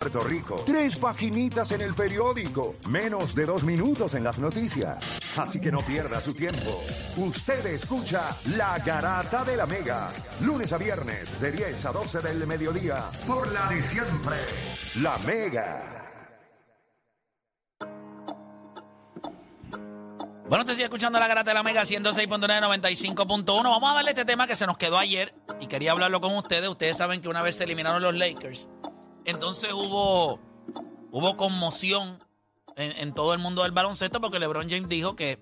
Puerto Rico. Tres paginitas en el periódico. Menos de dos minutos en las noticias. Así que no pierda su tiempo. Usted escucha La Garata de la Mega. Lunes a viernes de 10 a 12 del mediodía. Por la de siempre. La Mega. Bueno, te sigue escuchando la garata de la Mega 106.995.1. Vamos a darle este tema que se nos quedó ayer y quería hablarlo con ustedes. Ustedes saben que una vez se eliminaron los Lakers, entonces hubo, hubo conmoción en, todo el mundo del baloncesto porque LeBron James dijo que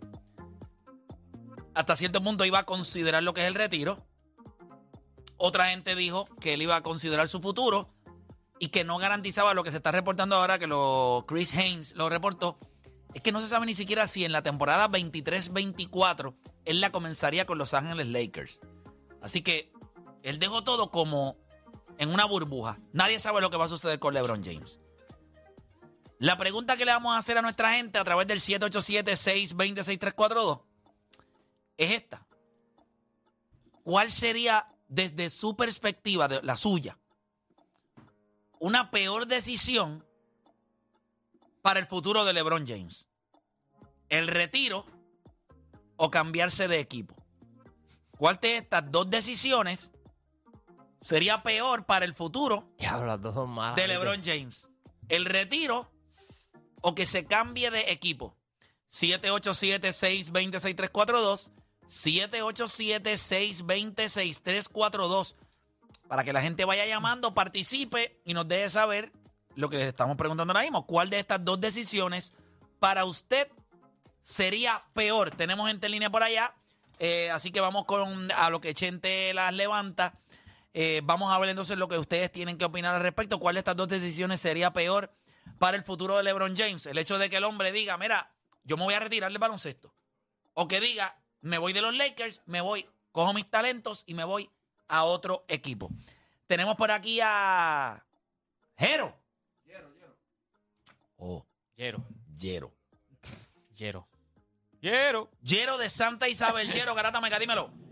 hasta cierto punto iba a considerar lo que es el retiro. Otra gente dijo que él iba a considerar su futuro y que no garantizaba lo que se está reportando ahora, que lo, Chris Haynes lo reportó, es que no se sabe ni siquiera si en la temporada 23-24 él la comenzaría con Los Ángeles Lakers. Así que él dejó todo como en una burbuja. Nadie sabe lo que va a suceder con LeBron James. La pregunta que le vamos a hacer a nuestra gente a través del 787-620-6342 es esta. ¿Cuál sería desde su perspectiva, la suya, una peor decisión para el futuro de LeBron James? ¿El retiro o cambiarse de equipo? ¿Cuál de estas dos decisiones sería peor para el futuro Diablo, las dos son malas. de LeBron James? ¿El retiro o que se cambie de equipo? 787-620-6342. 787-620-6342. Para que la gente vaya llamando, participe y nos deje saber lo que les estamos preguntando ahora mismo. ¿Cuál de estas dos decisiones para usted sería peor? Tenemos gente en línea por allá. eh, así que vamos con a lo que Chente las levanta. Eh, vamos a ver entonces lo que ustedes tienen que opinar al respecto. ¿Cuál de estas dos decisiones sería peor para el futuro de LeBron James? El hecho de que el hombre diga, mira, yo me voy a retirar del baloncesto. O que diga, me voy de los Lakers, me voy, cojo mis talentos y me voy a otro equipo. Tenemos por aquí a Jero. Oh, Yero. Jero. Yero. Yero. Jero de Santa Isabel. Jero, Garata Mega, dímelo.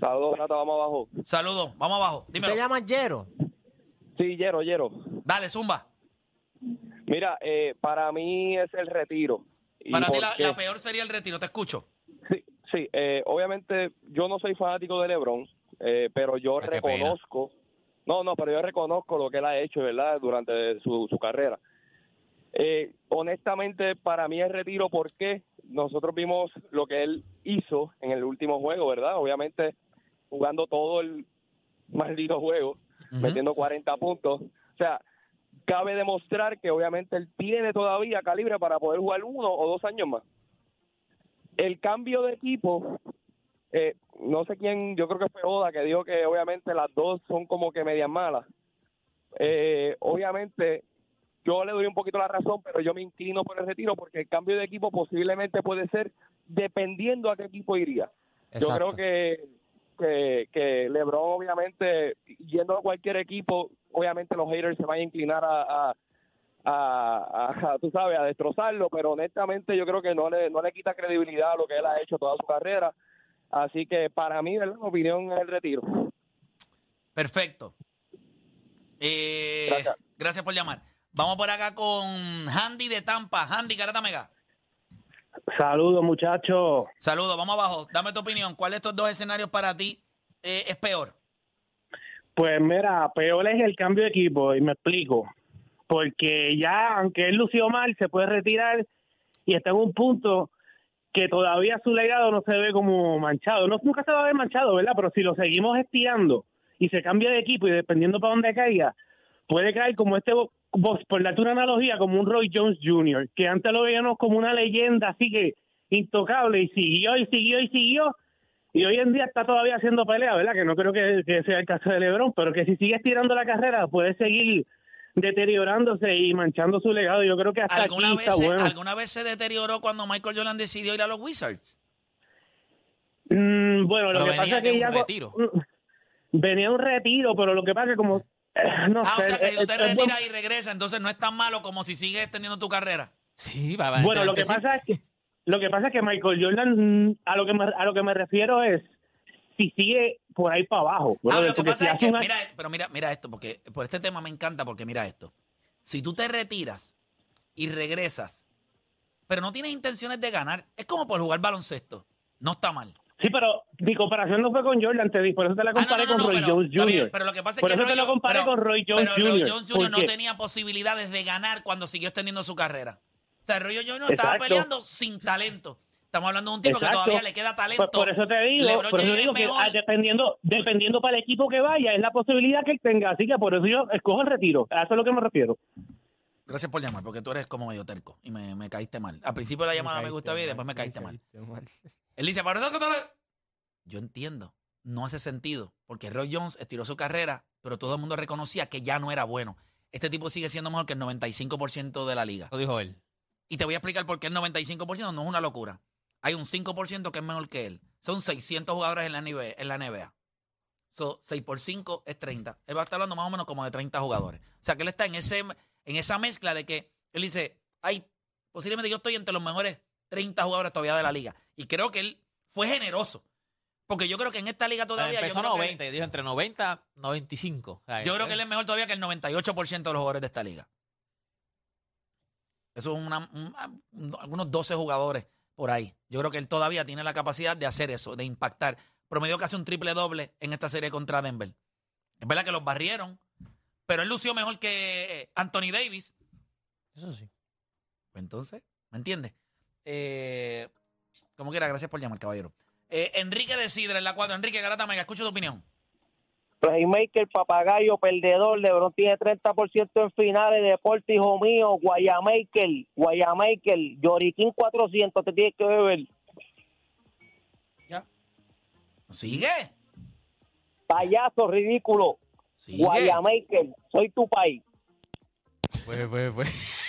Saludos, Nata, vamos abajo. Saludos, vamos abajo. ¿Te Dímelo. llamas Yero? Sí, Yero, Yero. Dale, Zumba. Mira, eh, para mí es el retiro. ¿Y Para ti la, peor sería el retiro, te escucho. Sí, sí eh, obviamente yo no soy fanático de LeBron, eh, pero yo Ay, reconozco, no, no, pero yo reconozco lo que él ha hecho, ¿verdad?, durante su, su carrera. Eh, honestamente, para mí es retiro porque nosotros vimos lo que él hizo en el último juego, ¿verdad? Obviamente jugando todo el maldito juego, Ujú. metiendo 40 puntos. O sea, cabe demostrar que obviamente él tiene todavía calibre para poder jugar uno o dos años más. El cambio de equipo, eh, no sé quién, yo creo que fue Oda que dijo que obviamente las dos son como que medias malas. Eh, obviamente yo le doy un poquito la razón, pero yo me inclino por el retiro porque el cambio de equipo posiblemente puede ser dependiendo a qué equipo iría. Yo creo que, que, que LeBron, obviamente, yendo a cualquier equipo, obviamente los haters se van a inclinar a, a, a- a- tú sabes, a destrozarlo, pero honestamente yo creo que no le, no le quita credibilidad a lo que él ha hecho toda su carrera. Así que para mí, mi opinión es el retiro. Perfecto. Eh, Gracias. gracias por llamar. Vamos por acá con Handy de Tampa. Handy, Garata Mega. Saludos, muchachos. Saludos, vamos abajo. Dame tu opinión. ¿Cuál de estos dos escenarios para ti eh, es peor? Pues mira, peor es el cambio de equipo, y me explico. Porque ya, aunque él lució mal, se puede retirar y está en un punto que todavía su legado no se ve como manchado. No, nunca se va a ver manchado, ¿verdad? Pero si lo seguimos estirando y se cambia de equipo y dependiendo para dónde caiga, puede caer como este, vos, por darte una analogía, como un Roy Jones Jr., que antes lo veíamos como una leyenda así que intocable y siguió y siguió y siguió y hoy en día está todavía haciendo pelea, ¿verdad? Que no creo que, que sea el caso de LeBron, pero que si sigue estirando la carrera puede seguir deteriorándose y manchando su legado. Yo creo que hasta aquí ¿Alguna vez, está se, bueno. ¿Alguna vez se deterioró cuando Michael Jordan decidió ir a los Wizards? Mm, bueno, lo que pasa es que un ya... retiro. Venía un retiro, pero lo que pasa es que como... eh, No Ah, o sea que eh, si usted eh, retira y regresa, entonces no es tan malo como si sigues extendiendo tu carrera. Sí, va, va, Bueno, lo que sí. pasa es que lo que pasa es que Michael Jordan a lo que me, a lo que me refiero es si sigue por ahí para abajo. Ah, brother, lo que porque pasa si es hace que, una- mira, pero mira, mira esto, porque por este tema me encanta, porque mira esto. si tú te retiras y regresas, pero no tienes intenciones de ganar, es como por jugar baloncesto. No está mal. Sí, pero mi comparación no fue con Jordan, te di, por eso te la Ah, no, comparé no, con Roy pero- Jones bien, Jr. pero lo que pasa es por que eso te lo comparé pero- con Roy Jones pero Roy. Jones Jr. no tenía posibilidades de ganar cuando siguió extendiendo su carrera. O sea, Roy Jones Jr. estaba peleando sin talento. Estamos hablando de un tipo que todavía le queda talento. Por eso te digo, LeBron por eso James digo que ah, dependiendo, dependiendo para el equipo que vaya, es la posibilidad que él tenga. Así que por eso yo escojo el retiro. A eso es lo que me refiero. Gracias por llamar, porque tú eres como medio terco y me, me caíste mal. Al principio de la llamada me, caíste gusta bien y después me caíste mal. mal. Él dice, para le-". Yo entiendo, no hace sentido, porque Roy Jones estiró su carrera, pero todo el mundo reconocía que ya no era bueno. Este tipo sigue siendo mejor que el 95% de la liga. Lo dijo él. Y te voy a explicar por qué el 95% no es una locura. Hay un 5% que es mejor que él. Son 600 jugadores en la NBA. En la NBA. So, 6 por 5 es 30. Él va a estar hablando más o menos como de 30 jugadores. O sea, que él está en, ese, en esa mezcla de que él dice, ay, posiblemente yo estoy entre los mejores 30 jugadores todavía de la liga. Y creo que él fue generoso. Porque yo creo que en esta liga todavía... Empezó yo creo que- 90 y dijo entre 90 95. O sea, yo creo que él es mejor todavía que el 98% de los jugadores de esta liga. Eso es una, un- un- algunos 12 jugadores por ahí. Yo creo que él todavía tiene la capacidad de hacer eso, de impactar. Promedió casi un triple doble en esta serie contra Denver. Es verdad que los barrieron, pero él lució mejor que Anthony Davis. Eso sí. Pues entonces, ¿me entiendes? Eh, como quiera, gracias por llamar, caballero. Eh, Enrique de Sidra en la 4. Enrique Garata Mega, escucho tu opinión. Playmaker, papagayo, perdedor, LeBron tiene 30% en finales, deporte, hijo mío, Guayamaker, Guayamaker, Yoriquín 400, te tienes que beber. Sigue. Payaso, ridículo, Sigue. Guayamaker, soy tu país. Pues, pues, pues.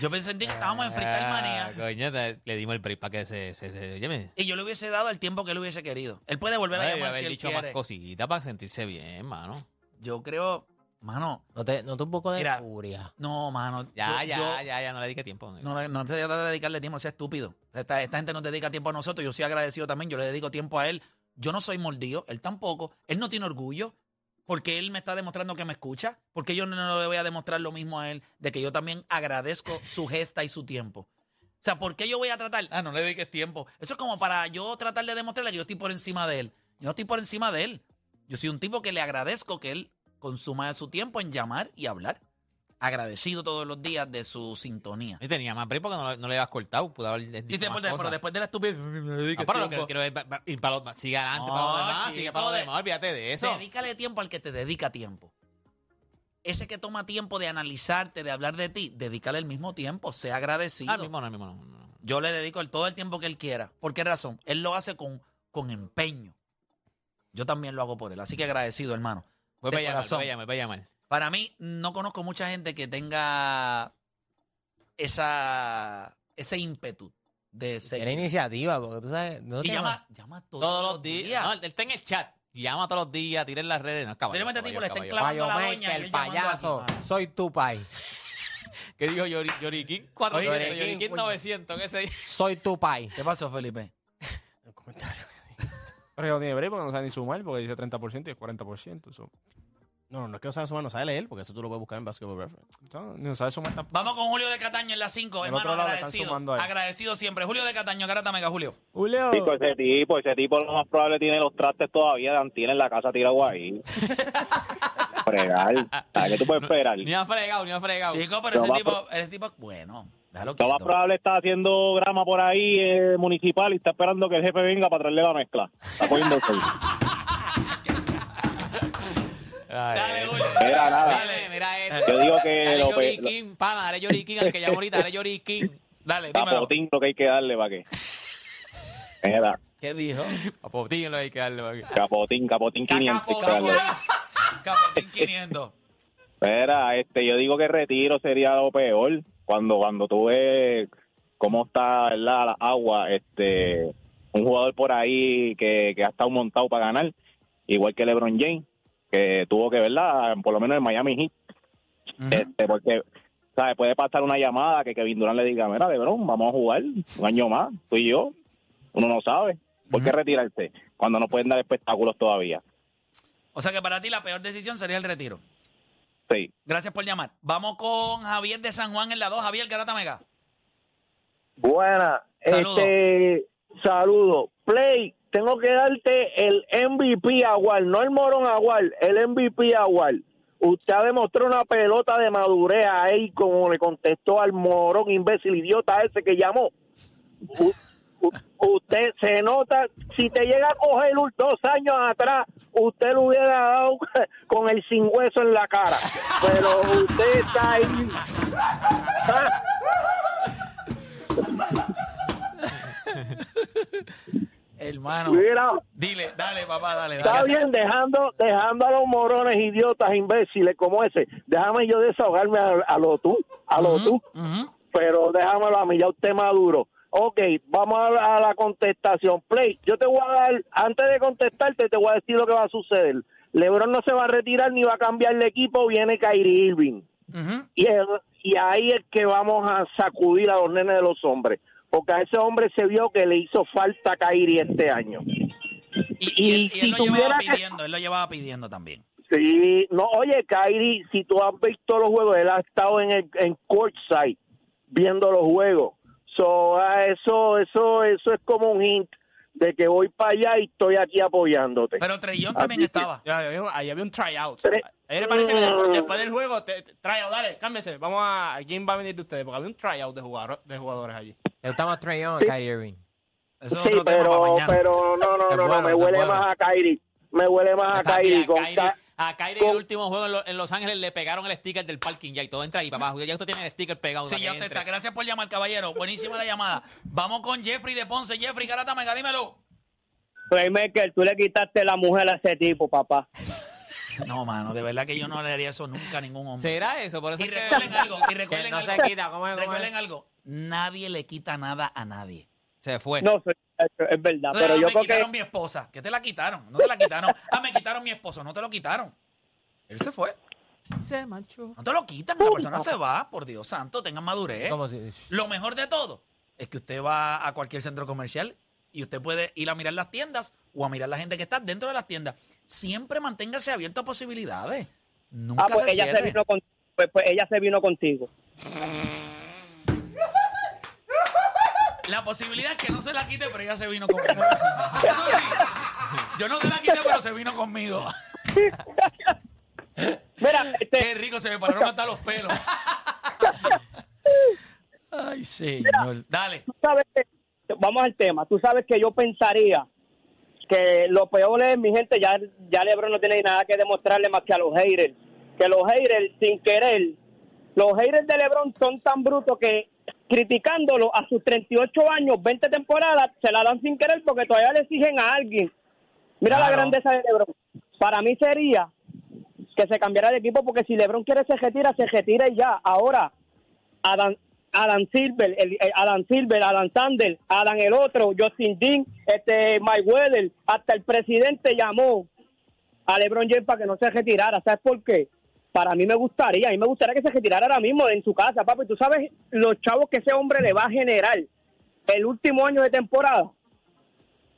Yo pensé en ti que estábamos en Freestyle Manía. Ah, Coño, te- le dimos el break para que se. se, se óyeme, Y yo le hubiese dado el tiempo que él hubiese querido. Él puede volver a Ay, llamar haber si él dicho quiere. más cositas para sentirse bien, mano. Yo creo, mano, Noté, noté un poco de Mira, furia. no, mano. Ya, yo- ya, yo- ya, ya, no le dedique tiempo. No, no, no se trata de dedicarle tiempo, sea estúpido. Esta, esta gente no dedica tiempo a nosotros. Yo soy agradecido también. Yo le dedico tiempo a él. Yo no soy mordido, él tampoco. Él no tiene orgullo porque él me está demostrando que me escucha. Porque yo no, no le voy a demostrar lo mismo a él de que yo también agradezco su gesta y su tiempo. O sea, ¿por qué yo voy a tratar? Ah, no le dediques tiempo. Eso es como para yo tratar de demostrarle que yo estoy por encima de él. Yo no estoy por encima de él. Yo soy un tipo que le agradezco que él consuma su tiempo en llamar y hablar. Agradecido todos los días de su sintonía. Y tenía más porque no, no le habías cortado. Pudo haber dicho Y después, más de- pero después de la estupidez, Ah, pero lo que ir para los, sigue adelante No, para los demás, sigue para los de- demás, olvídate de eso. Dedícale tiempo al que te dedica tiempo. Ese que toma tiempo de analizarte, de hablar de ti, dedícale el mismo tiempo, sea agradecido. Ah, el mismo no, el mismo no, no. Yo le dedico el, todo el tiempo que él quiera. ¿Por qué razón? Él lo hace con, con empeño. Yo también lo hago por él. Así que agradecido, hermano. Vuelve a llamar, a vuelve a llamar. Para mí, no conozco mucha gente que tenga esa, ese ímpetu de seguir. Era iniciativa, porque tú sabes. ¿no Y te llama, llama todos, Todos los días. No, él está en el chat. Llama todos los días, tira en las redes. No, caballo, Posiblemente tipo caballo, le caballo. clavando la doña él llamando payaso, aquí, mano. soy tu país. ¿Qué dijo Yori, Yoriquín? 400, Yoriquín, Yoriquín coño. 900, qué sé yo. Soy tu país. ¿Qué pasó, Felipe? Pero yo no tiene break porque no sabe ni sumar, porque dice 30% y es 40%. Eso. No, no, no es que no sabe sumar, no sabe leer, porque eso tú lo puedes buscar en Basketball Reference. No, ni no sabe sumar tampoco. Vamos con Julio de Cataño en la 5, Del hermano, otro lado le están agradecido. sumando ahí. Agradecido siempre. Julio de Cataño, Garata Mega, Julio. Julio. Chico, ese tipo, ese tipo lo más probable tiene los trastes todavía de Antina en la casa tirado ahí. Fregar. ¿Sabes qué tú puedes esperar? Ni ha fregado, ni ha fregado. Chico, pero Lo ese más tipo, ese tipo, bueno, déjalo Lo más quieto. probable está haciendo grama por ahí eh, municipal y está esperando que el jefe venga para traerle la mezcla. Está cogiendo el sol. Dale, Julio. Mira, nada. Dale, mira esto. Yo digo que Dale lo pe- Yoriquín, pana, dale Yoriquín al que llamó ahorita, dale Yoriquín. Dale, dímelo. Capotín lo que hay que darle para que. Mira, ¿Qué dijo? A Potín lo hay que darle. para que- capotín, capotín 500. hay que Capotín. darle. Capotín 500. Mira, este, yo digo que retiro sería lo peor cuando cuando tú ves cómo está ¿verdad? la agua, este, un jugador por ahí que, que ha estado montado para ganar, igual que LeBron James, que tuvo que, ¿verdad? Por lo menos en Miami Heat, este, porque, ¿sabes? Puede pasar una llamada que Kevin Durant le diga, mira, LeBron, vamos a jugar un año más, tú y yo, uno no sabe. ¿Por qué retirarse cuando no pueden dar espectáculos todavía? O sea que para ti la peor decisión sería el retiro. Sí. Gracias por llamar. Vamos con Javier de San Juan en la 2. Javier Garata Mega. Buena. Saludos. Este, saludo. Play, tengo que darte el MVP Agual, no el Morón Agual, el MVP Agual. Usted ha demostrado una pelota de madurez ahí, como le contestó al morón imbécil idiota ese que llamó. Usted se nota, si te llega a coger dos años atrás, usted lo hubiera dado con el sin hueso en la cara. Pero usted está ahí. Ah, Hermano. Mira, Dile, dale, papá, dale. Está dale. bien, dejando, dejando a los morones idiotas, imbéciles como ese. Déjame yo desahogarme a, a lo tú, a lo tú. Ujú. Pero déjamelo a mí, ya usted maduro. Ok, vamos a, la- a la contestación. Play, yo te voy a dar, antes de contestarte, te voy a decir lo que va a suceder. LeBron no se va a retirar ni va a cambiar de equipo, viene Kyrie Irving. Y, el- y ahí es que vamos a sacudir a los nenes de los hombres. Porque a ese hombre se vio que le hizo falta Kyrie este año. Y, y Y él, y él si lo llevaba que- pidiendo, él lo llevaba pidiendo también. Sí, no, oye, Kyrie, si tú has visto los juegos, él ha estado en el en courtside viendo los juegos. So, ah, eso, eso, eso es como un hint de que voy para allá y estoy aquí apoyándote. Pero Trellón también que- estaba. Ya, ahí había- ahí había un tryout. Tre- Ayer parece que después, Mm. después del juego, te, te- tryout, dale, cálmese. Vamos a. ¿Quién va a venir de ustedes? Porque había un tryout de, jugador, de jugadores allí. Le gusta más Trae Young a Kyrie Irving. Eso es sí, otro tema para pero, mañana. pero no, no, Es no, bueno, no, me huele bueno. más a Kyrie. Me huele más a Kyrie. a Con Kyrie, Ka- a Kyrie con- el último juego en, Lo- en Los Ángeles le pegaron el sticker del parking ya y todo entra ahí, papá. Ya usted tiene el sticker pegado. Sí, ya usted entre. está. Gracias por llamar, caballero. Buenísima la llamada. Vamos con Jeffrey de Ponce. Jeffrey, Garata Mega, dímelo. Playmaker, tú le quitaste la mujer a ese tipo, papá. No, mano, de verdad que yo no le haría eso nunca a ningún hombre. ¿Será eso? Por eso Y es que- recuerden algo, y Que recuerden no se algo. quita, ¿cómo es? ¿Cómo Recuerden es? algo. Nadie le quita nada a nadie. Se fue. No, es verdad, Entonces, pero ah, yo me creo quitaron que mi esposa. ¿Qué te la quitaron? No te la quitaron. Ah, me quitaron mi esposo. No te lo quitaron. Él se fue. Se marchó. No te lo quitan. La persona se va. Por Dios santo, tengan madurez. Lo mejor de todo es que usted va a cualquier centro comercial y usted puede ir a mirar las tiendas o a mirar la gente que está dentro de las tiendas. Siempre manténgase abierto a posibilidades. Nunca ah, pues se ella se vino con, pues, pues ella se vino contigo. La posibilidad es que no se la quite, pero ella se vino conmigo. Eso sí. Yo no se la quité, pero se vino conmigo. Mira, este, Qué rico, se me pararon hasta los pelos. Ay, señor. Dale. tú sabes vamos al tema, tú sabes que yo pensaría que lo peor es, mi gente, ya, ya LeBron no tiene nada que demostrarle más que a los haters. Que los haters, sin querer, los haters de LeBron son tan brutos que criticándolo a sus 38 años, 20 temporadas, se la dan sin querer porque todavía le exigen a alguien. Mira la grandeza de LeBron. Para mí sería que se cambiara de equipo porque si LeBron quiere se retira, se retira y ya. Ahora, Adam, Adam Silver, el, el Adam Silver, Adam Sandler, Adam el otro, Justin Dean, este Mike Weather, hasta el presidente llamó a LeBron James para que no se retirara. ¿Sabes por qué? Para mí me gustaría, a mí me gustaría que se retirara ahora mismo en su casa, papi. Tú sabes los chavos que ese hombre le va a generar el último año de temporada.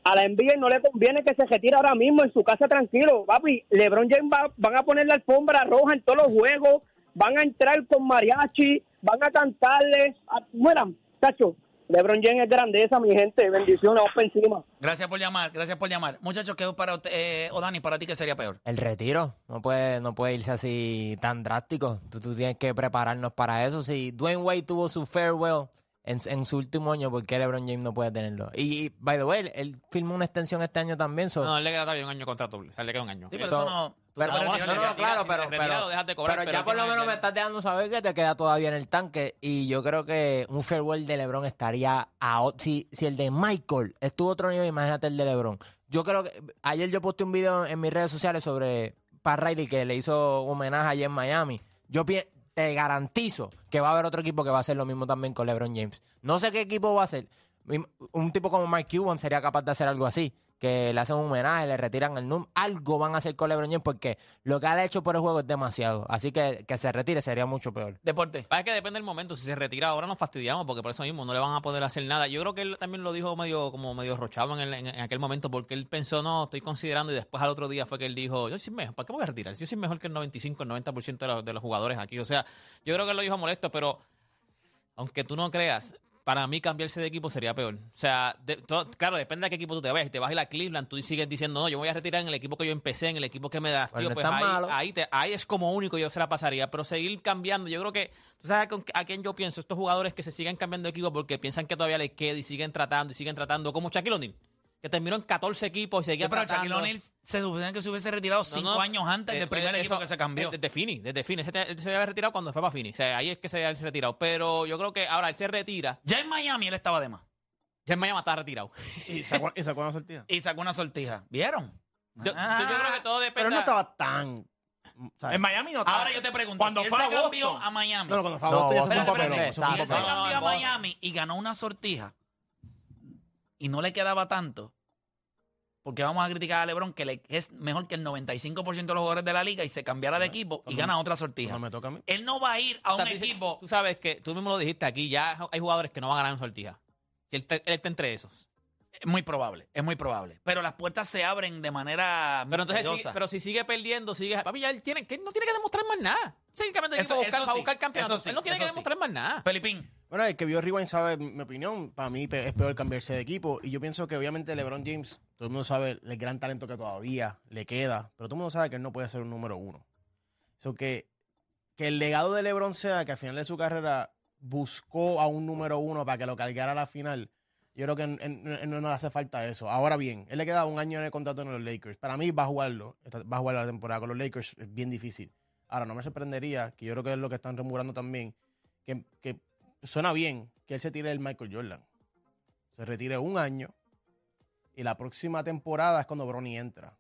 A la NBA no le conviene que se retire ahora mismo en su casa tranquilo, papi. LeBron James va- van a poner la alfombra roja en todos los juegos, van a entrar con mariachi, van a cantarle. A, bueno, tacho, LeBron James es grandeza, mi gente. Bendiciones, vamos para encima. Gracias por llamar, gracias por llamar. Muchachos, ¿qué para usted, eh, o Dani, para ti qué sería peor? El retiro. No puede, no puede irse así tan drástico. Tú, tú tienes que prepararnos para eso. Si Dwayne Wade tuvo su farewell en, en su último año, ¿por qué LeBron James no puede tenerlo? Y, by the way, él, él firmó una extensión este año también. so- No, él le queda todavía un año de contrato. O sea, le queda un año. Sí, pero Eso- eso no. Pero, No, bueno, claro, si pero, te retiras, pero- cobrar, pero pero ya por lo menos me estás dejando saber que te queda todavía en el tanque. Y yo creo que un farewell de LeBron estaría a si, si el de Michael estuvo a otro nivel, imagínate el de LeBron. Yo creo que ayer yo posté un video en mis redes sociales sobre Pat Riley que le hizo homenaje allá en Miami. Yo pi- te garantizo que va a haber otro equipo que va a hacer lo mismo también con LeBron James. No sé qué equipo va a ser, Un tipo como Mike Cuban sería capaz de hacer algo así. Que le hacen un homenaje, le retiran el número. Algo van a hacer con LeBron James porque lo que ha hecho por el juego es demasiado. Así que que se retire sería mucho peor. Deporte. Es que depende del momento. Si se retira ahora nos fastidiamos porque por eso mismo no le van a poder hacer nada. Yo creo que él también lo dijo medio como medio rochado en, el- en- en aquel momento porque él pensó, no, estoy considerando y después al otro día fue que él dijo, yo soy mejor, ¿para qué me voy a retirar? Yo soy mejor que el 95, el 90% de los, de los jugadores aquí. O sea, yo creo que él lo dijo molesto, pero aunque tú no creas, para mí cambiarse de equipo sería peor. O sea, de- todo- claro, depende de qué equipo tú te vayas. Si te vas a ir a Cleveland, tú sigues diciendo, no, yo me voy a retirar en el equipo que yo empecé, en el equipo que me da Pues tío, pues es tan ahí, malo. ahí, te- ahí es como único yo se la pasaría. Pero seguir cambiando, yo creo que, ¿tú sabes a quién yo pienso? Estos jugadores que se siguen cambiando de equipo porque piensan que todavía les queda y siguen tratando y siguen tratando, como Shaquille O'Neal, que terminó en 14 equipos y seguía pero tratando. Shaquille O'Neal se supone que se hubiese retirado No, cinco no, años antes eh, del primer eh, equipo que se cambió. eh, Desde Fini, desde Fini. Él se había retirado cuando fue para Fini. O sea, ahí es que se había retirado. Pero yo creo que ahora él se retira. Ya en Miami él estaba de más. Ya en Miami está retirado. Y sacó, y sacó una sortida. Y sacó una sortija. ¿Vieron? Yo, Ah. yo- creo que todo depende. Pero él no estaba tan. ¿sabes? En Miami no estaba. Ahora yo te pregunto, Cuando si él fue se a cambió a Miami. No, no, cuando fue a No, eso fue un papelón. si él se cambió a. Miami y ganó una sortija y no le quedaba tanto, porque vamos a criticar a LeBron que, le, que es mejor que el 95% de los jugadores de la liga y se cambiara de equipo y gana otra sortija. No me toca a mí. Él no va a ir a un equipo. Tú sabes que tú mismo lo dijiste aquí, ya hay jugadores que no van a ganar en sortija. Si él, te- él está entre esos. Es muy probable, es muy probable. Pero las puertas se abren de manera. Pero entonces, misteriosa. sigue- pero si sigue perdiendo, sigue. Papi, ya él tiene, que no tiene que demostrar más nada. De Eso- buscar, eso para sí, buscar campeonato. sí, él no tiene que sí. demostrar más nada. Felipín, Bueno, el que vio Rewind sabe mi opinión. Para mí es peor cambiarse de equipo. Y yo pienso que obviamente LeBron James, todo el mundo sabe el gran talento que todavía le queda. Pero todo el mundo sabe que él no puede ser un número uno. Eso que, que el legado de LeBron sea que al final de su carrera buscó a un número uno para que lo cargara a la final. Yo creo que no, le hace falta eso. Ahora bien, él le queda un año en el contrato en los Lakers. Para mí va a jugarlo. Va a jugar la temporada con los Lakers. Es bien difícil. Ahora, no me sorprendería, que yo creo que es lo que están remurando también, que, que suena bien que él se tire el Michael Jordan. Se retire un año y la próxima temporada es cuando Bronny entra.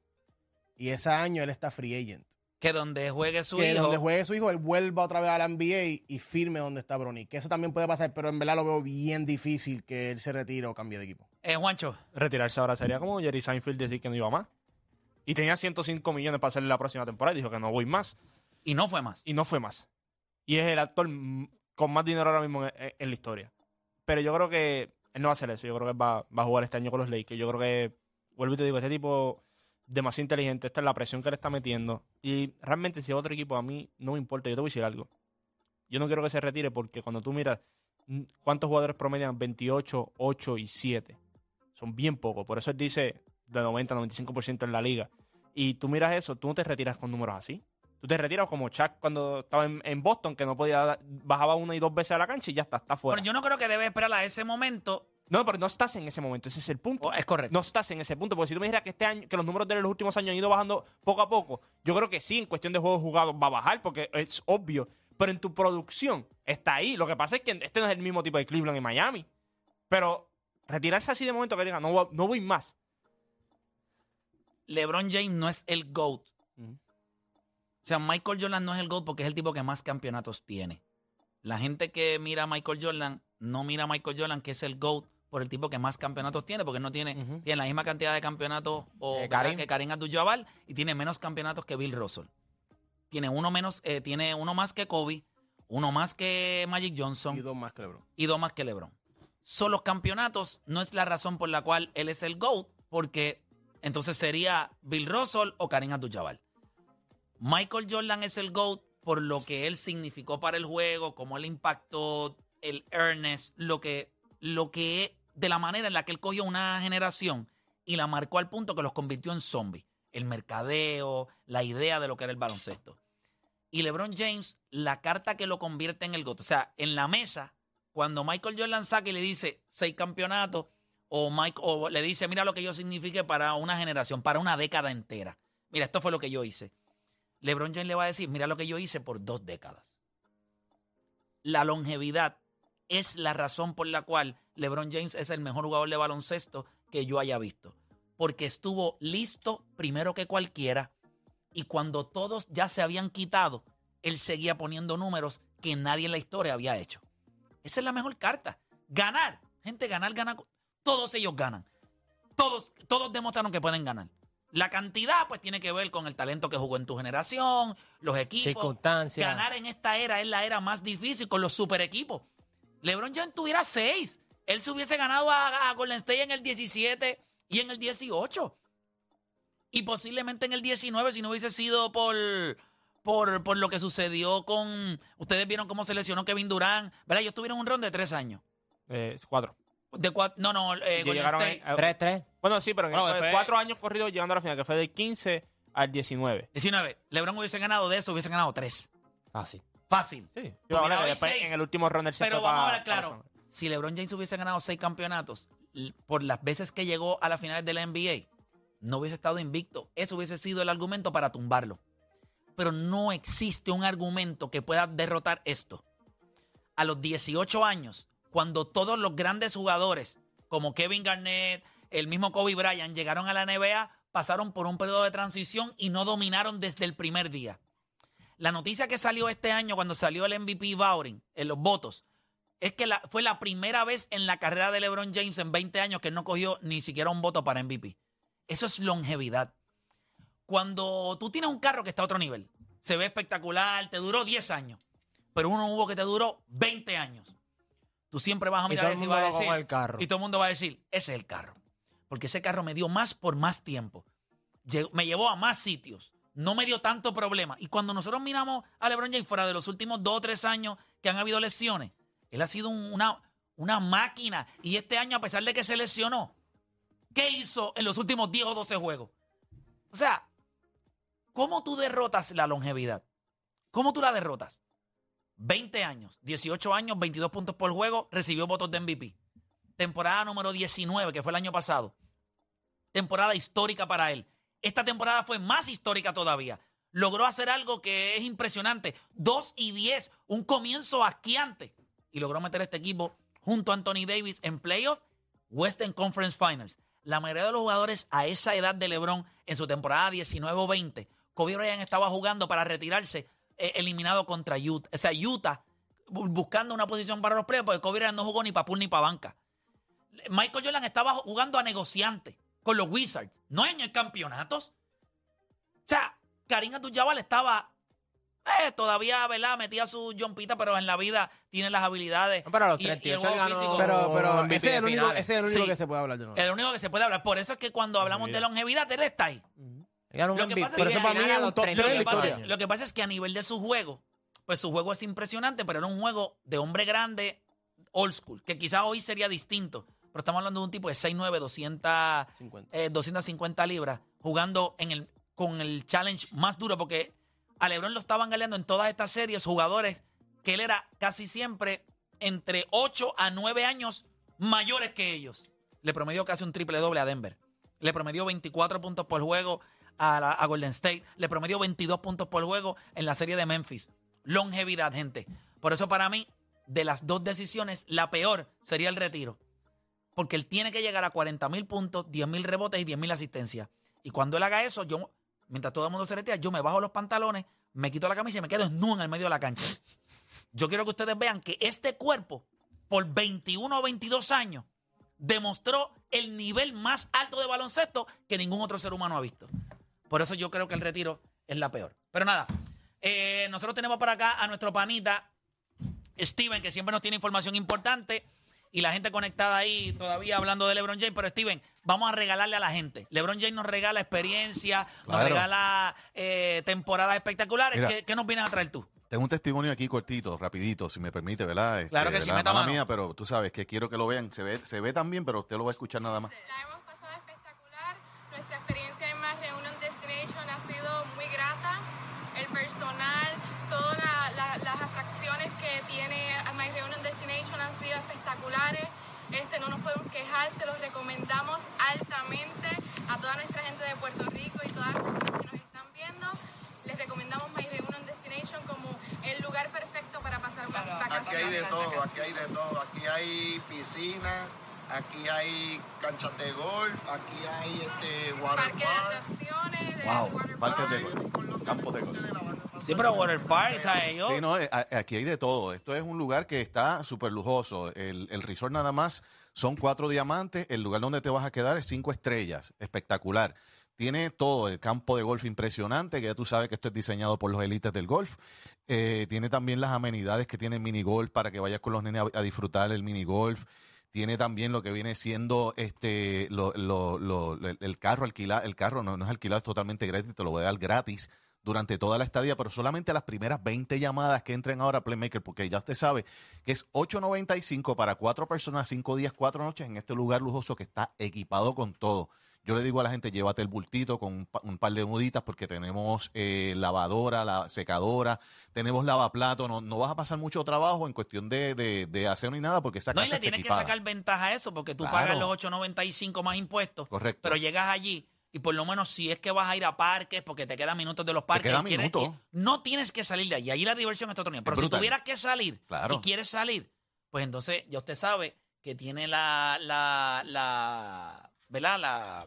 Y ese año él está free agent. Que donde juegue su que hijo. donde juegue su hijo, él vuelva otra vez a la NBA y firme donde está Bronny. Que eso también puede pasar, pero en verdad lo veo bien difícil que él se retire o cambie de equipo. Eh, Juancho, Retirarse ahora sería como Jerry Seinfeld decir que no iba más. Y tenía 105 millones para hacerle la próxima temporada y dijo que no voy más. y no fue más. Y no fue más. Y es el actor con más dinero ahora mismo en, en- en la historia. Pero yo creo que él no va a hacer eso. Yo creo que él va, va a jugar este año con los Lakers. Yo creo que, vuelvo y te digo, este tipo demasiado inteligente. Esta es la presión que le está metiendo. Y realmente, si es otro equipo, a mí no me importa. Yo te voy a decir algo. Yo no quiero que se retire porque cuando tú miras mm, cuántos jugadores promedian 28, 8 y 7, son bien pocos. Por eso él dice de 90, 95% en la liga. Y tú miras eso, tú no te retiras con números así. Tú te retiras como Chuck cuando estaba en, Boston, que no podía, bajaba una y dos veces a la cancha y ya está, está fuera. Pero yo no creo que debe esperar a ese momento. No, pero no estás en ese momento, ese es el punto. Oh, es correcto. No estás en ese punto, porque si tú me dijeras que este año, que los números de los últimos años han ido bajando poco a poco, yo creo que sí, en cuestión de juegos jugados va a bajar, porque es obvio. Pero en tu producción está ahí. Lo que pasa es que este no es el mismo tipo de Cleveland y Miami. Pero retirarse así de momento que diga, no, voy- no voy más. LeBron James no es el GOAT. O sea, Michael Jordan no es el GOAT porque es el tipo que más campeonatos tiene. La gente que mira a Michael Jordan no mira a Michael Jordan que es el GOAT por el tipo que más campeonatos tiene, porque no tiene, tiene la misma cantidad de campeonatos o, Eh, que Karim Abdul-Jabbar y tiene menos campeonatos que Bill Russell. Tiene uno menos, eh, tiene uno más que Kobe, uno más que Magic Johnson Y dos más que LeBron. y dos más que LeBron. Son los campeonatos, no es la razón por la cual él es el GOAT, porque entonces sería Bill Russell o Karim Abdul-Jabbar. Michael Jordan es el GOAT por lo que él significó para el juego, cómo él impactó, el earnest, lo que, lo que, de la manera en la que él cogió una generación y la marcó al punto que los convirtió en zombies. El mercadeo, la idea de lo que era el baloncesto. Y LeBron James, la carta que lo convierte en el GOAT. O sea, en la mesa, cuando Michael Jordan saca y le dice seis campeonatos, o, Mike, o le dice, mira lo que yo signifique para una generación, para una década entera. Mira, esto fue lo que yo hice. LeBron James le va a decir, mira lo que yo hice por dos décadas. La longevidad es la razón por la cual LeBron James es el mejor jugador de baloncesto que yo haya visto. Porque estuvo listo primero que cualquiera y cuando todos ya se habían quitado, él seguía poniendo números que nadie en la historia había hecho. Esa es la mejor carta. Ganar. Gente, ganar, ganar. todos ellos ganan. Todos, todos demostraron que pueden ganar. La cantidad, pues, tiene que ver con el talento que jugó en tu generación, los equipos. Circunstancias. Ganar en esta era es la era más difícil con los super equipos. LeBron James tuviera seis. Él se hubiese ganado a, a Golden State en el 17 y en el 18. Y posiblemente en el 19 si no hubiese sido por, por, por lo que sucedió con... Ustedes vieron cómo se lesionó Kevin Durant. ¿Verdad? Ellos tuvieron un ron de tres años. Eh, cuatro. De cua- no, no, eh, ahí- 3-3. Bueno, sí, pero en Bueno, el- después- cuatro años corridos llegando a la final, que fue del 15 al 19. 19. LeBron hubiese ganado de eso, hubiese ganado tres. Fácil. Fácil. Sí. Yo que después en el último round se Pero vamos a ver claro. Si LeBron James hubiese ganado seis campeonatos, por las veces que llegó a las finales de la NBA, no hubiese estado invicto. Eso hubiese sido el argumento para tumbarlo. Pero no existe un argumento que pueda derrotar esto. A los 18 años, cuando todos los grandes jugadores, como Kevin Garnett, el mismo Kobe Bryant, llegaron a la NBA, pasaron por un periodo de transición y no dominaron desde el primer día. La noticia que salió este año cuando salió el MVP voting en los votos es que la- fue la primera vez en la carrera de LeBron James en 20 años que él no cogió ni siquiera un voto para MVP. Eso es longevidad. Cuando tú tienes un carro que está a otro nivel, se ve espectacular, te duró 10 años, pero uno hubo que te duró 20 años. Tú siempre vas a Y mirar todo el y mundo a va con decir, el carro. y todo el mundo va a decir, ese es el carro. Porque ese carro me dio más por más tiempo. Me llevó a más sitios. No me dio tanto problema. Y cuando nosotros miramos a LeBron James fuera de los últimos dos o tres años que han habido lesiones, él ha sido un- una, una máquina. Y este año, a pesar de que se lesionó, ¿qué hizo en los últimos 10 o 12 juegos? O sea, ¿cómo tú derrotas la longevidad? ¿Cómo tú la derrotas? 20 años, 18 años, 22 puntos por juego, recibió votos de MVP. Temporada número 19, que fue el año pasado. Temporada histórica para él. Esta temporada fue más histórica todavía. Logró hacer algo que es impresionante. 2 y 10, un comienzo asquiante. Y logró meter este equipo junto a Anthony Davis en playoff Western Conference Finals. La mayoría de los jugadores a esa edad de LeBron en su temporada 19 o 20, Kobe Bryant estaba jugando para retirarse eh, eliminado contra Utah. O sea, Utah bu- buscando una posición para los playoffs porque Kobe Bryant no jugó ni para pool ni para banca. Michael Jordan estaba jugando a negociante con los Wizards, no en el campeonatos. O sea, Karim Abdul-Jabbar estaba eh, todavía, ¿verdad? Metía su jompita, pero en la vida tiene las habilidades. No, pero a los y- y el 38 juego él ganó- físico. Pero, pero ese es el único, ese es el único Sí. que se puede hablar de nuevo. El único que se puede hablar. Por eso es que cuando hablamos de longevidad, él está ahí. Lo que pasa es Pero eso que- lo que pasa es que a nivel de su juego, pues su juego es impresionante, pero era un juego de hombre grande, old school, que quizás hoy sería distinto. Pero estamos hablando de un tipo de 6'9, 200, 50. eh, 250 libras, jugando en el, con el challenge más duro, porque a LeBron lo estaban galeando en todas estas series jugadores que él era casi siempre entre 8 a 9 años mayores que ellos. Le promedió casi un triple doble a Denver. Le promedió 24 puntos por juego a, la- a Golden State. Le promedió 22 puntos por juego en la serie de Memphis. Longevidad, gente. Por eso para mí, de las dos decisiones, la peor sería el retiro. Porque él tiene que llegar a 40 mil puntos, 10 mil rebotes y 10 mil asistencias. Y cuando él haga eso, yo, mientras todo el mundo se retira, yo me bajo los pantalones, me quito la camisa y me quedo desnudo en el medio de la cancha. Yo quiero que ustedes vean que este cuerpo, por 21 o 22 años, demostró el nivel más alto de baloncesto que ningún otro ser humano ha visto. Por eso yo creo que el retiro es la peor. Pero nada, eh, nosotros tenemos por acá a nuestro panita Steven, que siempre nos tiene información importante. Y la gente conectada ahí todavía hablando de LeBron James. Pero Steven, vamos a regalarle a la gente. LeBron James nos regala experiencia, nos regala eh, temporadas espectaculares. Mira. ¿Qué, qué nos vienes a traer tú? Tengo un testimonio aquí cortito, rapidito, si me permite, ¿verdad? Este, Claro que sí, la meta mano. mía, pero tú sabes que quiero que lo vean. Se ve, se ve también, pero usted lo va a escuchar nada más. Podemos quejar, se los recomendamos altamente a toda nuestra gente de Puerto Rico y todas las personas que nos están viendo. Les recomendamos My Reunion Destination como el lugar perfecto para pasar unas vacaciones. Aquí hay de todo, aquí hay de todo. Aquí hay piscina, aquí hay canchas de golf, aquí hay este water Parque de park. atracciones, de Wow, water parques de park. golf, campos de golf. Sí, pero Water Park, ¿sabes? Ellos, Sí, no, eh, a- aquí hay de todo. Esto es un lugar que está súper lujoso. El, el resort nada más son cuatro diamantes. El lugar donde te vas a quedar es cinco estrellas. Espectacular. Tiene todo, el campo de golf impresionante, que ya tú sabes que esto es diseñado por los élites del golf. Eh, tiene también las amenidades que tiene el mini golf para que vayas con los nenes a, a disfrutar el mini golf. Tiene también lo que viene siendo este lo- lo- lo- el, carro alquilado. El carro no, no es alquilado, es totalmente gratis, te lo voy a dar gratis durante toda la estadía, pero solamente las primeras 20 llamadas que entren ahora a Playmaker, porque ya usted sabe que es 8.95 para cuatro personas, cinco días, cuatro noches en este lugar lujoso que está equipado con todo. Yo le digo a la gente, llévate el bultito con un, pa- un par de muditas porque tenemos eh, lavadora, la secadora, tenemos lavaplato, no, no vas a pasar mucho trabajo en cuestión de, de, de hacer ni nada porque esa no, y casa le está tienes que sacar ventaja a eso porque tú Claro. pagas los 8.95 más impuestos. Correcto. Pero llegas allí y por lo menos si es que vas a ir a parques porque te quedan minutos de los parques. quedan y quieres- no tienes que salir de allí. Allí la diversión es otro nivel. Pero si brutal. tuvieras que salir Claro. y quieres salir, pues entonces ya usted sabe que tiene la, la, la, ¿verdad? La,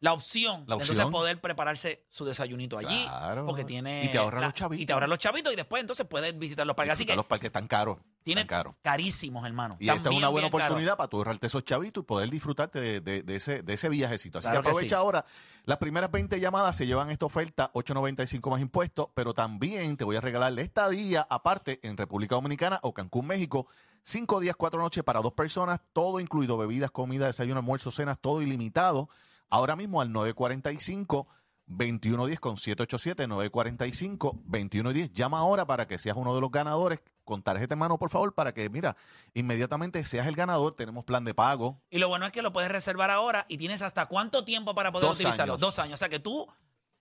la opción, La de entonces poder prepararse su desayunito allí. Claro. Porque tiene. Y te ahorra la- los chavitos. Y te ahorra los chavitos y después entonces puedes visitar los parques. Así Disfrutar que los parques están caros. Tiene Tan caros. carísimos, hermano. Y Están esta es bien, una buena bien caros. oportunidad para tú ahorrarte esos chavitos y poder disfrutarte de, de- de ese, de ese viajecito. Así Claro que que aprovecha sí. ahora. Las primeras 20 llamadas se llevan esta oferta, 8.95 más impuestos, pero también te voy a regalar esta día aparte en República Dominicana o Cancún, México. Cinco días, cuatro noches para dos personas, todo incluido, bebidas, comida, desayuno, almuerzo, cenas, todo ilimitado. Ahora mismo al 945 2110 con 787 945 2110. Llama ahora para que seas uno de los ganadores con tarjeta en mano, por favor, para que, mira, inmediatamente seas el ganador. Tenemos plan de pago. Y lo bueno es que lo puedes reservar ahora y tienes hasta cuánto tiempo para poder Dos utilizarlo. años. Dos años. O sea que tú,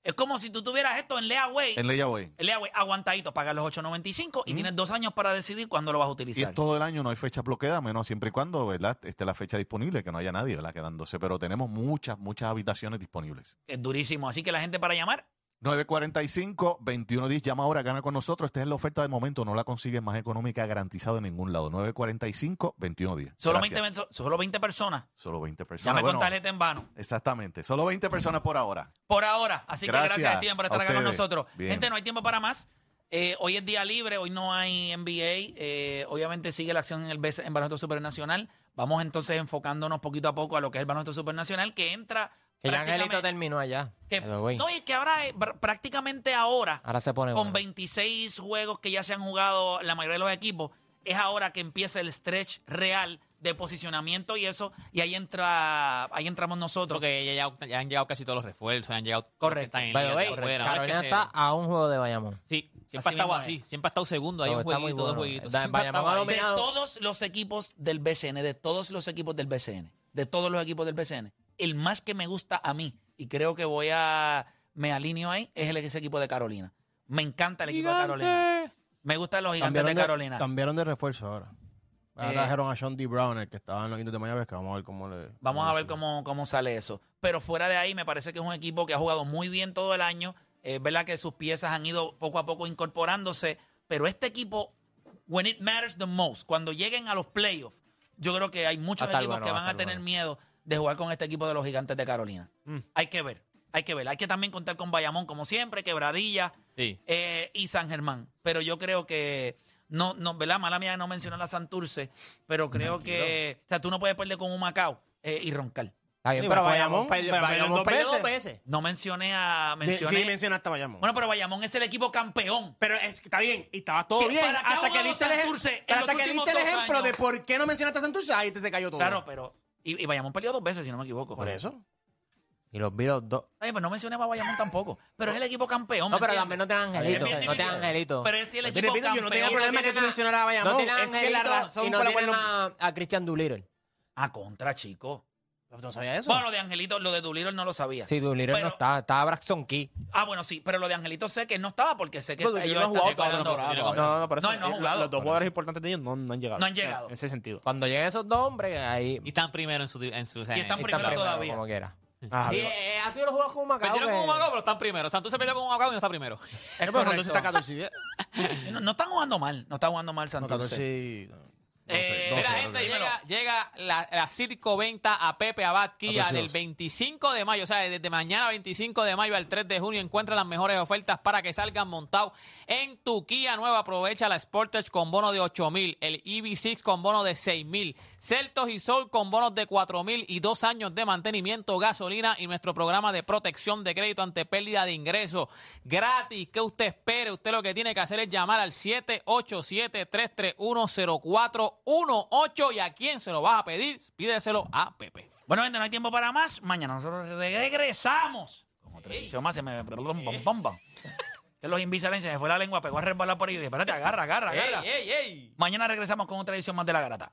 es como si tú tuvieras esto en Leaway. En Layaway. En Leaway, aguantadito, pagas los 8.95 y tienes dos años para decidir cuándo lo vas a Y utilizar. es todo el año, no hay fecha bloqueada, menos siempre y cuando, ¿verdad? Esté la fecha disponible, que no haya nadie, ¿verdad? Quedándose. Pero tenemos muchas, muchas habitaciones disponibles. Es durísimo. Así que la gente para llamar, 945-2110, llama ahora, gana con nosotros. Esta es la oferta de momento, no la consigues más económica garantizado en ningún lado. 945-2110. solo Gracias. 20, men- solo 20 personas. Solo 20 personas. Llame con Bueno, tarjeta en vano. Exactamente, solo 20 personas por ahora. Por ahora. Así que Gracias a Steven por estar acá con nosotros. Bien. Gente, no hay tiempo para más. Eh, hoy es día libre, hoy no hay NBA. eh, obviamente sigue la acción en el BC en Baloncesto Supernacional. Vamos entonces enfocándonos poquito a poco a lo que es el Baloncesto Supernacional, que entra. Que ya Angelito terminó allá. que- no, y que ahora, eh, pr- prácticamente ahora, Ahora se pone con bueno. 26 juegos que ya se han jugado la mayoría de los equipos, es ahora que empieza el stretch real de posicionamiento y eso, y ahí entra, ahí entramos nosotros. Porque ya, ya- ya han llegado casi todos los refuerzos, han llegado Correcto. están no es se- está a un juego de Bayamón. Sí, siempre Así ha estado así, es. siempre ha estado segundo, hay No, un jueguito, dos bueno. jueguitos. Da- Bayamón. De todos los equipos del BCN, de todos los equipos del BCN, de todos los equipos del BCN, el más que me gusta a mí, y creo que voy a, me alineo ahí, es el ese equipo de Carolina. Me encanta el equipo de Carolina. Me gustan los gigantes Cambiaron de de, Carolina. cambiaron de refuerzo ahora. Ahora Eh, trajeron a Sean D. Brown, el que estaba en los Indios de Miami, que vamos a ver cómo le... Vamos cómo a ver cómo, cómo sale eso. Pero fuera de ahí, me parece que es un equipo que ha jugado muy bien todo el año. Es verdad que sus piezas han ido poco a poco incorporándose. Pero este equipo, when it matters the most, cuando lleguen a los playoffs, yo creo que hay muchos equipos bueno, que van a tener bueno. miedo de jugar con este equipo de los gigantes de Carolina. Mm. Hay que ver, hay que ver. Hay que también contar con Bayamón, como siempre, Quebradilla Sí. eh, y San Germán. Pero yo creo que. No, no, ¿verdad? Mala mía no mencionar la Santurce, pero creo que. O sea, tú no puedes perder con un Macao eh, y roncar. Está bien, pero Bayamón, Bayamón, Bayamón Bayamón dos perdió dos veces. veces. No mencioné a. De- Mencioné, sí, mencionaste a Bayamón. bueno, pero Bayamón es el equipo campeón. pero es que está bien, y estaba todo ¿Qué- bien. Hasta que diste el, hasta que diste el ejemplo años? de por qué no mencionaste a Santurce, ahí te se cayó todo. Claro, pero. Y, y Bayamón perdió dos veces, si no me equivoco. Por eso. Y los vi los dos. Ay, pues no mencioné a Bayamón tampoco. Pero es el equipo campeón. No, ¿me pero también no te angelito. Es bien No te difícil. angelito. Pero es el Te equipo repito, yo no tenía campeón. problema que tú mencionaras a Bayamón. No es que la razón y no por la cual tienen no... a, a Christian Doolittle. A contra, chico. ¿Tú no sabías eso? Bueno, lo de Angelito, lo de Doolittle no lo sabía. Sí, Doolittle Pero- no está. Estaba Braxton Key. Ah, bueno, sí, pero lo de Angelito sé que no estaba porque sé que Bueno, ellos no están jugado toda la temporada No, todavía. No, no, por eso. No, él no ha eh, jugado. Los dos jugadores importantes de ellos no, no han llegado. No han llegado. En ese sentido. Cuando lleguen esos dos hombres, ahí. Y están primero en su... En su Y están primero primero, todavía. Como quiera. Ah, Sí, digo, eh, ha sido los juegos con Macao. Perdieron que- con un Macao, pero están primero. Santos se perdió con un Macao y no está primero. Es correcto. Está 14 y 10. No, no están jugando mal, no están jugando mal No, Santurce. 14 y... Eh, Mira, Doce, gente, llega, llega la, la Circo Venta a Pepe Abad Kia del 25 de mayo. O sea, desde mañana 25 de mayo al 3 de junio encuentra las mejores ofertas para que salgan montados en tu Kia nueva. Aprovecha la Sportage con bono de 8 mil, el EV6 con bono de 6 mil, Celtos y Sol con bonos de 4 mil y dos años de mantenimiento, gasolina y nuestro programa de protección de crédito ante pérdida de ingresos gratis. ¿Qué usted espere? Usted lo que tiene que hacer es llamar al 787-331-0418 y a quién se lo vas a pedir, pídeselo a Pepe. Bueno, gente, no hay tiempo para más. Mañana nosotros regresamos. Con otra edición más, se me. Que los Invisalign se me fue la lengua, pegó a resbalar por ahí. y dije, espérate, agarra, agarra, agarra. ¡Ey, ey, ey! Mañana regresamos con otra edición más de La Garata.